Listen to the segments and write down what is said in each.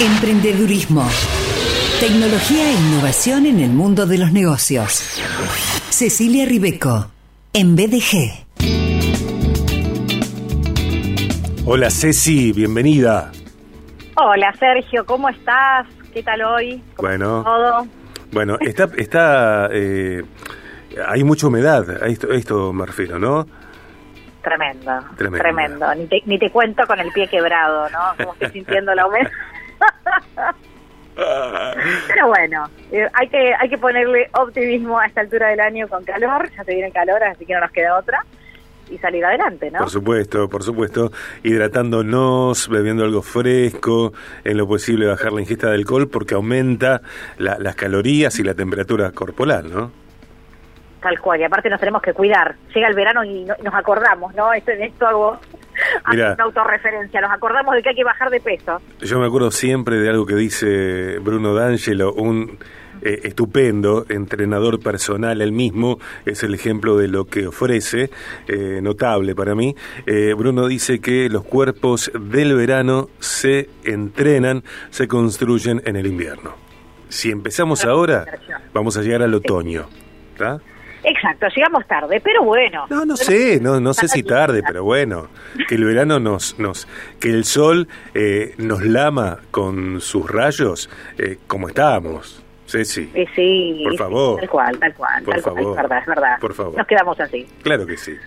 Emprendedurismo. Tecnología e innovación en el mundo de los negocios. Cecilia Ribeco, en BDG. Hola Ceci, bienvenida. Hola Sergio, ¿cómo estás? ¿Qué tal hoy? ¿Cómo Bueno. todo? Bueno, está, está eh, hay mucha humedad, a esto, a esto me refiero, ¿no? Tremendo, Tremendo. tremendo. Ni te, ni te cuento con el pie quebrado, ¿no? Como estoy sintiendo la humedad. Pero bueno, eh, hay que hay que ponerle optimismo a esta altura del año con calor. Ya se viene calor, así que no nos queda otra. Y salir adelante, ¿no? Por supuesto, por supuesto, hidratándonos, bebiendo algo fresco, en lo posible bajar la ingesta de alcohol porque aumenta la- las calorías y la temperatura corporal, ¿no? Tal cual. Y aparte nos tenemos que cuidar. Llega el verano y, no- y nos acordamos, ¿no? Esto, en esto hago, una autorreferencia. Nos acordamos de que hay que bajar de peso. Yo me acuerdo siempre de algo que dice Bruno D'Angelo, un eh, estupendo entrenador personal, él mismo es el ejemplo de lo que ofrece, eh, notable para mí. Eh, Bruno dice que los cuerpos del verano se entrenan, se construyen en el invierno. Si empezamos ahora, vamos a llegar al otoño. ¿está? Exacto, llegamos tarde, pero bueno. No, no sé, no, no sé si tarde, pero bueno, que el verano nos, nos, que el sol eh, nos lama con sus rayos, eh, como estábamos, Eh, sí, Por sí, favor. Tal cual, tal cual. Por tal cual. favor. Es verdad, es verdad. Por favor. Nos quedamos así. Claro que sí.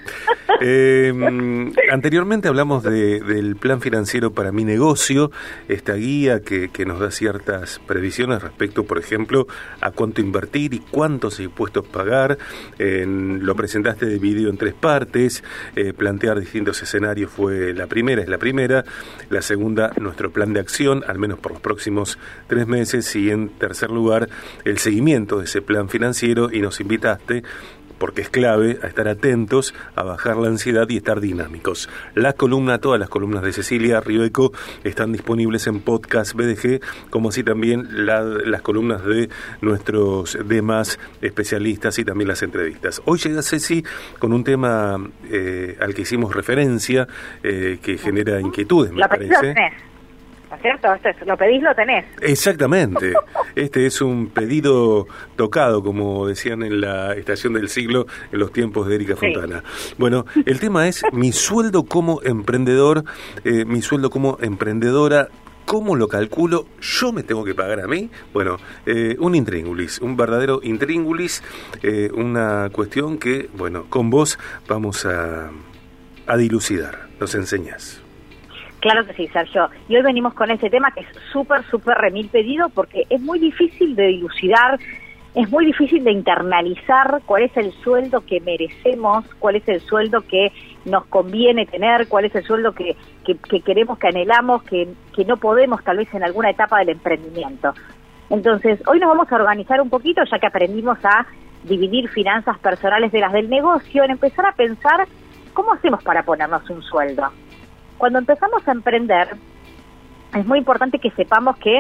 Eh, mm, anteriormente hablamos de- del plan financiero para mi negocio, esta guía que, que nos da ciertas previsiones respecto, por ejemplo, a cuánto invertir y cuántos impuestos pagar. En- lo presentaste dividido en tres partes. eh, plantear distintos escenarios fue la primera, es la primera. La segunda, nuestro plan de acción, al menos por los próximos tres meses. Y en tercer lugar, el seguimiento de ese plan financiero y nos invitaste porque es clave a estar atentos, a bajar la ansiedad y estar dinámicos. La columna, todas las columnas de Cecilia Ribeco están disponibles en podcast BDG, como así también la- las columnas de nuestros demás especialistas y también las entrevistas. Hoy llega Ceci con un tema eh, al que hicimos referencia, eh, que genera inquietudes, me parece. ¿No es cierto? Esto es- lo pedís, lo tenés. Exactamente. Este es un pedido tocado, como decían en la estación del siglo, en los tiempos de Erika Sí. Fontana. Bueno, el tema es mi sueldo como emprendedor, eh, mi sueldo como emprendedora. ¿Cómo lo calculo? ¿Yo me tengo que pagar a mí? Bueno, eh, un intríngulis, un verdadero intríngulis, eh, una cuestión que, bueno, con vos vamos a, a dilucidar. Nos enseñas. Claro que sí, Sergio. Y hoy venimos con ese tema que es súper, súper remil pedido porque es muy difícil de dilucidar, es muy difícil de internalizar cuál es el sueldo que merecemos, cuál es el sueldo que nos conviene tener, cuál es el sueldo que, que, que queremos, que anhelamos, que, que no podemos tal vez en alguna etapa del emprendimiento. Entonces, hoy nos vamos a organizar un poquito, ya que aprendimos a dividir finanzas personales de las del negocio, en empezar a pensar cómo hacemos para ponernos un sueldo cuando empezamos a emprender, es muy importante que sepamos que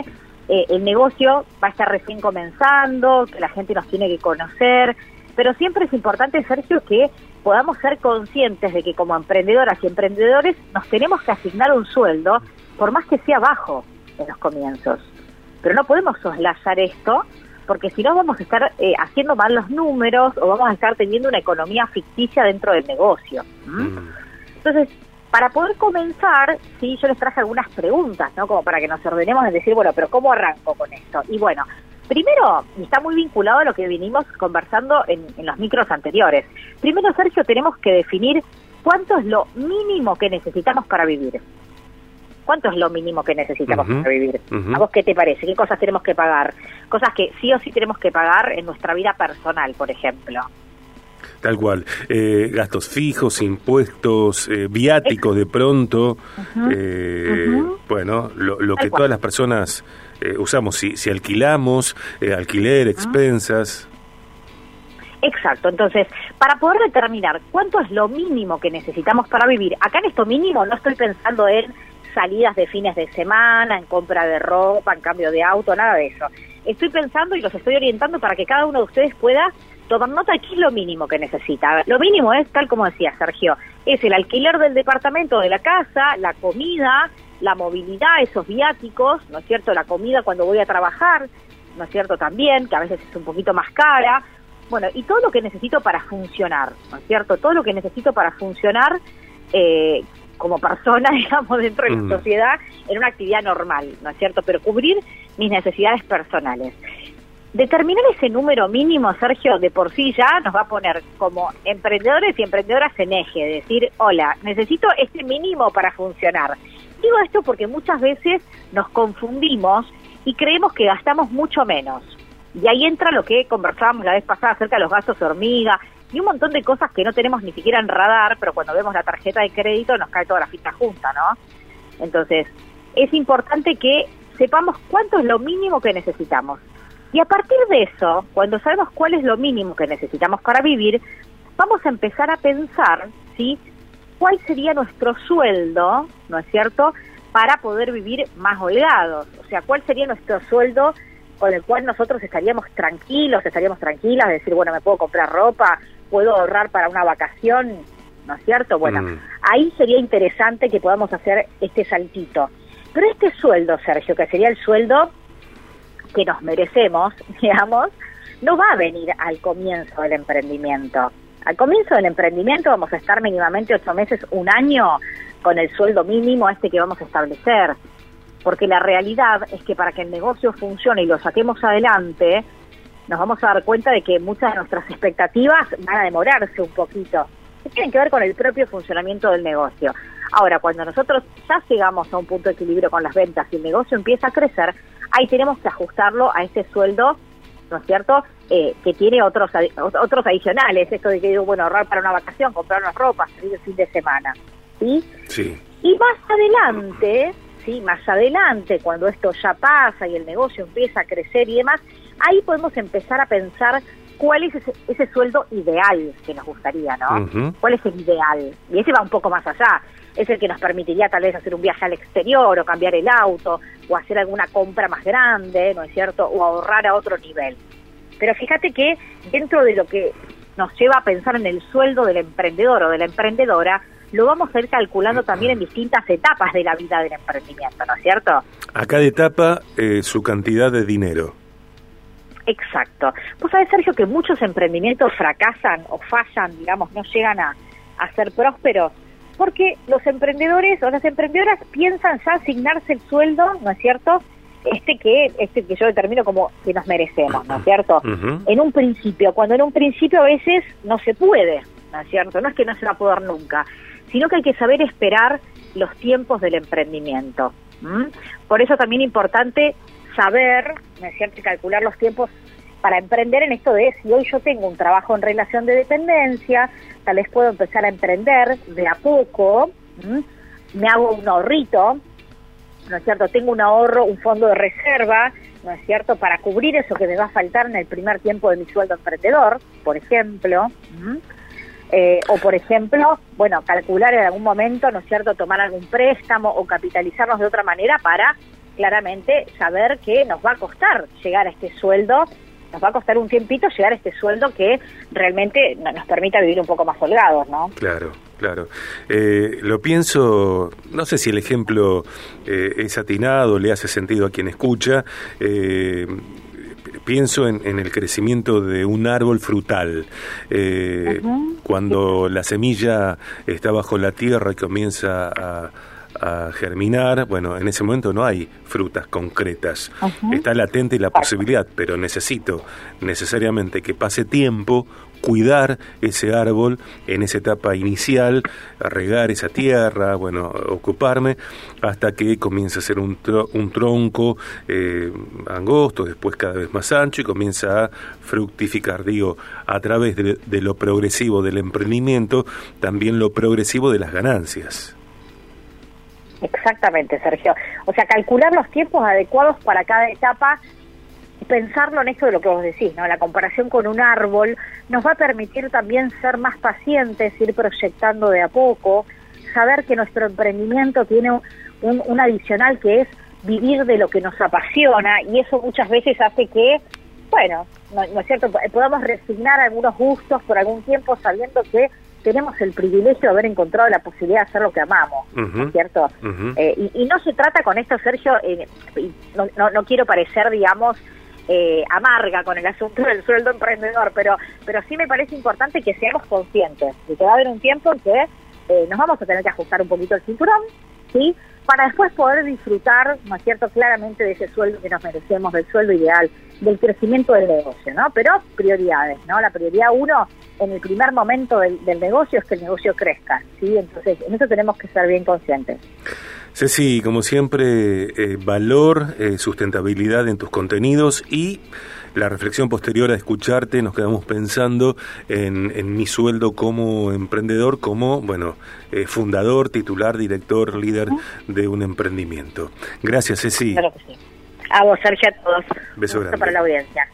eh, el negocio va a estar recién comenzando, que la gente nos tiene que conocer, pero siempre es importante, Sergio, que podamos ser conscientes de que como emprendedoras y emprendedores nos tenemos que asignar un sueldo, por más que sea bajo en los comienzos. Pero no podemos soslayar esto, porque si no vamos a estar eh, haciendo mal los números o vamos a estar teniendo una economía ficticia dentro del negocio. Mm. Entonces, para poder comenzar, sí, yo les traje algunas preguntas, ¿no? Como para que nos ordenemos en decir, bueno, pero ¿cómo arranco con esto? Y bueno, primero, y está muy vinculado a lo que vinimos conversando en, en los micros anteriores. Primero, Sergio, tenemos que definir cuánto es lo mínimo que necesitamos para vivir. ¿Cuánto es lo mínimo que necesitamos para vivir? ¿A vos qué te parece? ¿Qué cosas tenemos que pagar? Cosas que sí o sí tenemos que pagar en nuestra vida personal, por ejemplo. Tal cual. Eh, gastos fijos, impuestos, eh, viáticos de pronto. eh. Bueno, lo, que cual. todas las personas eh, usamos. Si, si alquilamos, eh, alquiler, expensas. Exacto, entonces, para poder determinar cuánto es lo mínimo que necesitamos para vivir, acá en esto mínimo no estoy pensando en salidas de fines de semana, en compra de ropa, en cambio de auto, nada de eso. Estoy pensando y los estoy orientando para que cada uno de ustedes pueda tomar nota qué es lo mínimo que necesita. Lo mínimo es, tal como decía Sergio, es el alquiler del departamento, de la casa, la comida, la movilidad, esos viáticos, ¿no es cierto? La comida cuando voy a trabajar, ¿no es cierto? También, que a veces es un poquito más cara. Bueno, y todo lo que necesito para funcionar, ¿no es cierto? Todo lo que necesito para funcionar eh, como persona, digamos, dentro de la mm. sociedad en una actividad normal, ¿no es cierto? Pero cubrir mis necesidades personales. Determinar ese número mínimo, Sergio, de por sí ya nos va a poner como emprendedores y emprendedoras en eje, decir, hola, necesito este mínimo para funcionar. Digo esto porque muchas veces nos confundimos y creemos que gastamos mucho menos. Y ahí entra lo que conversábamos la vez pasada acerca de los gastos hormiga y un montón de cosas que no tenemos ni siquiera en radar, pero cuando vemos la tarjeta de crédito nos cae toda la ficha junta, ¿no? Entonces, es importante que sepamos cuánto es lo mínimo que necesitamos y a partir de eso, cuando sabemos cuál es lo mínimo que necesitamos para vivir, vamos a empezar a pensar, ¿sí? ¿Cuál sería nuestro sueldo, ¿no es cierto?, para poder vivir más holgados. O sea, ¿cuál sería nuestro sueldo con el cual nosotros estaríamos tranquilos, estaríamos tranquilas, de decir, bueno, me puedo comprar ropa, puedo ahorrar para una vacación, ¿no es cierto? Bueno, mm. ahí sería interesante que podamos hacer este saltito. Pero este sueldo, Sergio, que sería el sueldo que nos merecemos, digamos, no va a venir al comienzo del emprendimiento. Al comienzo del emprendimiento vamos a estar mínimamente ocho meses, un año, con el sueldo mínimo este que vamos a establecer. Porque la realidad es que para que el negocio funcione y lo saquemos adelante, nos vamos a dar cuenta de que muchas de nuestras expectativas van a demorarse un poquito. Que tienen que ver con el propio funcionamiento del negocio. Ahora, cuando nosotros ya llegamos a un punto de equilibrio con las ventas y el negocio empieza a crecer, ahí tenemos que ajustarlo a ese sueldo, ¿no es cierto?, eh, que tiene otros otros adicionales, esto de que digo, bueno, ahorrar para una vacación, comprar unas ropas, salir el fin de semana, ¿sí? Sí. Y más adelante, ¿sí? Más adelante, cuando esto ya pasa y el negocio empieza a crecer y demás, ahí podemos empezar a pensar cuál es ese, sueldo ideal que nos gustaría, ¿no? ¿Cuál es el ideal? Y ese va un poco más allá es el que nos permitiría tal vez hacer un viaje al exterior o cambiar el auto o hacer alguna compra más grande, ¿no es cierto? O ahorrar a otro nivel. Pero fíjate que dentro de lo que nos lleva a pensar en el sueldo del emprendedor o de la emprendedora, lo vamos a ir calculando también en distintas etapas de la vida del emprendimiento, ¿no es cierto? A cada etapa eh, su cantidad de dinero. Exacto. Pues sabes, Sergio, que muchos emprendimientos fracasan o fallan, digamos, no llegan a, a ser prósperos porque los emprendedores o las emprendedoras piensan ya asignarse el sueldo, ¿no es cierto? Este que este que yo determino como que nos merecemos, ¿no es cierto? En un principio, cuando en un principio a veces no se puede, ¿no es cierto? No es que no se va a poder nunca, sino que hay que saber esperar los tiempos del emprendimiento. Por eso también es importante saber, ¿no es cierto?, calcular los tiempos para emprender en esto de si hoy yo tengo un trabajo en relación de dependencia, tal vez puedo empezar a emprender de a poco, me hago un ahorrito, ¿no es cierto? Tengo un ahorro, un fondo de reserva, ¿no es cierto? Para cubrir eso que me va a faltar en el primer tiempo de mi sueldo emprendedor, por ejemplo. Eh, o, por ejemplo, bueno, calcular en algún momento, ¿no es cierto?, tomar algún préstamo o capitalizarnos de otra manera para claramente saber que nos va a costar llegar a este sueldo nos va a costar un tiempito llegar a este sueldo que realmente nos permita vivir un poco más holgados, ¿no? Claro, claro. Eh, lo pienso, no sé si el ejemplo eh, es atinado, le hace sentido a quien escucha. Eh, pienso en, el crecimiento de un árbol frutal. Cuando la semilla está bajo la tierra y comienza a a germinar, bueno, en ese momento no hay frutas concretas. Está latente la posibilidad, pero necesito necesariamente que pase tiempo, cuidar ese árbol en esa etapa inicial, regar esa tierra, bueno, ocuparme, hasta que comience a ser un, un tronco eh, angosto, después cada vez más ancho y comienza a fructificar. Digo, a través de lo progresivo del emprendimiento, también lo progresivo de las ganancias. Exactamente, Sergio. O sea, calcular los tiempos adecuados para cada etapa pensarlo en esto de lo que vos decís, ¿no? La comparación con un árbol nos va a permitir también ser más pacientes, ir proyectando de a poco, saber que nuestro emprendimiento tiene un, adicional que es vivir de lo que nos apasiona y eso muchas veces hace que, bueno, no, no es cierto, podamos resignar algunos gustos por algún tiempo sabiendo que tenemos el privilegio de haber encontrado la posibilidad de hacer lo que amamos, ¿cierto? Eh, y, no se trata con esto, Sergio, eh, no, no, no, quiero parecer, digamos, eh, amarga con el asunto del sueldo emprendedor, pero, pero sí me parece importante que seamos conscientes de que va a haber un tiempo en que nos vamos a tener que ajustar un poquito el cinturón, ¿sí? Para después poder disfrutar, ¿no es cierto?, claramente de ese sueldo que nos merecemos, del sueldo ideal, del crecimiento del negocio, ¿no? Pero prioridades, ¿no? La prioridad uno en el primer momento del, negocio es que el negocio crezca, ¿sí? Entonces, en eso tenemos que ser bien conscientes. Ceci, como siempre, eh, valor, eh, sustentabilidad en tus contenidos y la reflexión posterior a escucharte, nos quedamos pensando en, mi sueldo como emprendedor, como, bueno, eh, fundador, titular, director, líder de un emprendimiento. Gracias, Ceci. Claro que sí. A vos, Sergio, a todos. Beso grande. para la audiencia.